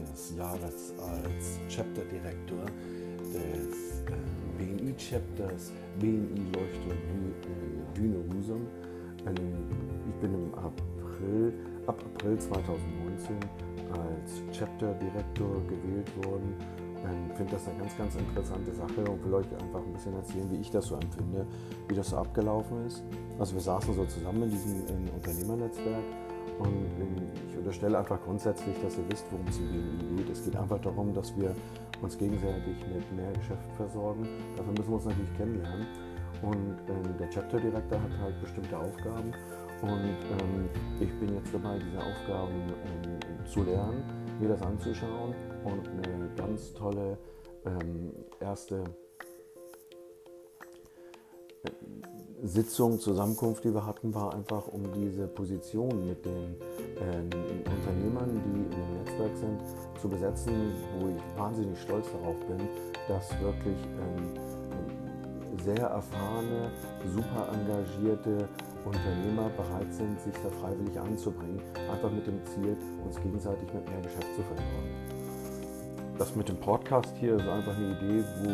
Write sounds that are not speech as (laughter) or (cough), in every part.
meines Jahres als Chapter Director des äh, BNI-Chapters BNI Leuchtturm Bühne Husum. Ähm, ich bin im April, ab April 2019 als Chapter Director gewählt worden. Ich ähm, finde das eine ganz, ganz interessante Sache und will euch einfach ein bisschen erzählen, wie ich das so empfinde, wie das so abgelaufen ist. Also wir saßen so zusammen in diesem in Unternehmernetzwerk und ich unterstelle einfach grundsätzlich, dass ihr wisst, worum es im BNI geht. Es geht einfach darum, dass wir uns gegenseitig mit mehr Geschäft versorgen. Dafür müssen wir uns natürlich kennenlernen. Und ähm, der Chapter Director hat halt bestimmte Aufgaben. Und ähm, ich bin jetzt dabei, diese Aufgaben ähm, zu lernen, mir das anzuschauen und eine ganz tolle ähm, erste Sitzung, Zusammenkunft, die wir hatten, war einfach um diese Position mit den äh, Unternehmern, die in dem Netzwerk sind, zu besetzen, wo ich wahnsinnig stolz darauf bin, dass wirklich ähm, sehr erfahrene, super engagierte Unternehmer bereit sind, sich da freiwillig anzubringen, einfach mit dem Ziel, uns gegenseitig mit mehr Geschäft zu versorgen. Das mit dem Podcast hier ist einfach eine Idee, wo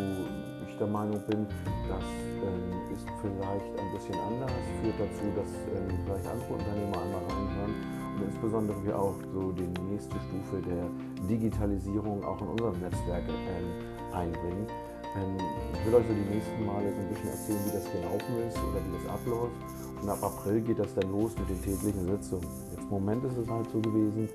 ich der Meinung bin, dass ähm, ist vielleicht ein bisschen anders, führt dazu, dass ähm, vielleicht andere Unternehmer einmal reinhören und insbesondere wir auch so die nächste Stufe der Digitalisierung auch in unserem Netzwerk ähm, einbringen. Ähm, ich will euch so die nächsten Male so ein bisschen erzählen, wie das gelaufen ist oder wie das abläuft. Und ab April geht das dann los mit den täglichen Sitzungen. Jetzt im Moment ist es halt so gewesen,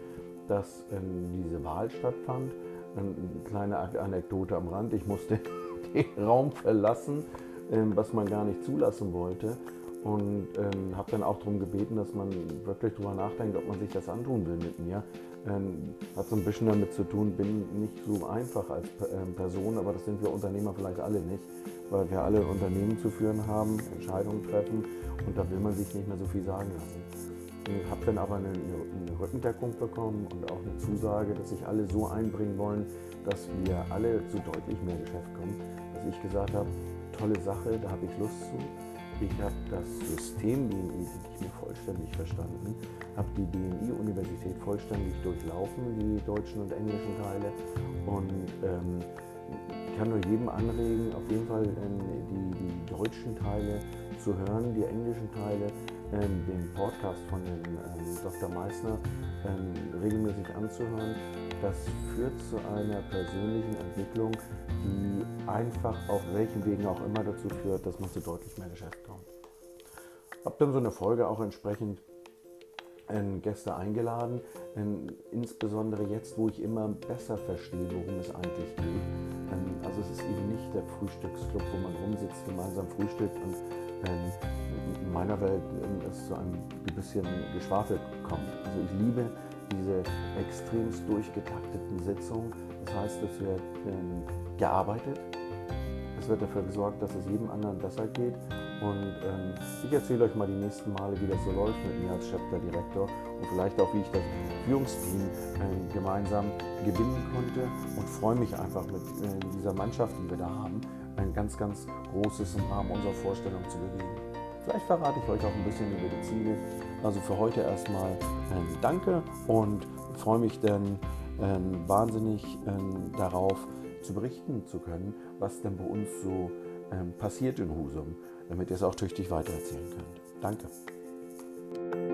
dass ähm, diese Wahl stattfand. Eine kleine Anekdote am Rand. Ich musste (laughs) den Raum verlassen, ähm, was man gar nicht zulassen wollte. Und ähm, habe dann auch darum gebeten, dass man wirklich darüber nachdenkt, ob man sich das antun will mit mir. Ähm, hat so ein bisschen damit zu tun, bin nicht so einfach als ähm, Person, aber das sind wir Unternehmer vielleicht alle nicht, weil wir alle Unternehmen zu führen haben, Entscheidungen treffen und da will man sich nicht mehr so viel sagen lassen. Ich habe dann aber eine, eine, Rückendeckung bekommen und auch eine Zusage, dass sich alle so einbringen wollen, dass wir alle zu deutlich mehr Geschäft kommen, dass ich gesagt habe, tolle Sache, da habe ich Lust zu. Ich habe das System BNI wirklich mir vollständig verstanden, habe die BNI-Universität vollständig durchlaufen, die deutschen und englischen Teile und ähm, kann nur jedem anregen, auf jeden Fall ähm, die, die deutschen Teile zu hören, die englischen Teile, ähm, den Podcast von dem ähm, Dr. Meissner ähm, regelmäßig anzuhören. Das führt zu einer persönlichen Entwicklung, die einfach auf welchen Wegen auch immer dazu führt, dass man zu deutlich mehr Geschäft kommt. Habe dann so eine Folge auch entsprechend ähm, Gäste eingeladen, ähm, insbesondere jetzt, wo ich immer besser verstehe, worum es eigentlich geht. Ähm, also es ist eben nicht der Frühstücksclub, wo man rumsitzt, gemeinsam frühstückt und in meiner Welt es zu einem bisschen Geschwafel kommt. Also ich liebe diese extremst durchgetakteten Sitzungen. Das heißt, es wird ähm, gearbeitet, es wird dafür gesorgt, dass es jedem anderen besser geht. Und ähm, ich erzähle euch mal die nächsten Male, wie das so läuft mit mir als Chapter Direktor und vielleicht auch, wie ich das Führungsteam äh, gemeinsam gewinnen konnte und freue mich einfach mit äh, dieser Mannschaft, die wir da haben, ein ganz, ganz großes im Rahmen unserer Vorstellung zu bewegen. Vielleicht verrate ich euch auch ein bisschen über die Ziele. Also für heute erstmal ähm, danke und freue mich dann ähm, wahnsinnig ähm, darauf, zu berichten zu können, was denn bei uns so ähm, passiert in Husum, damit ihr es auch tüchtig weitererzählen könnt. Danke.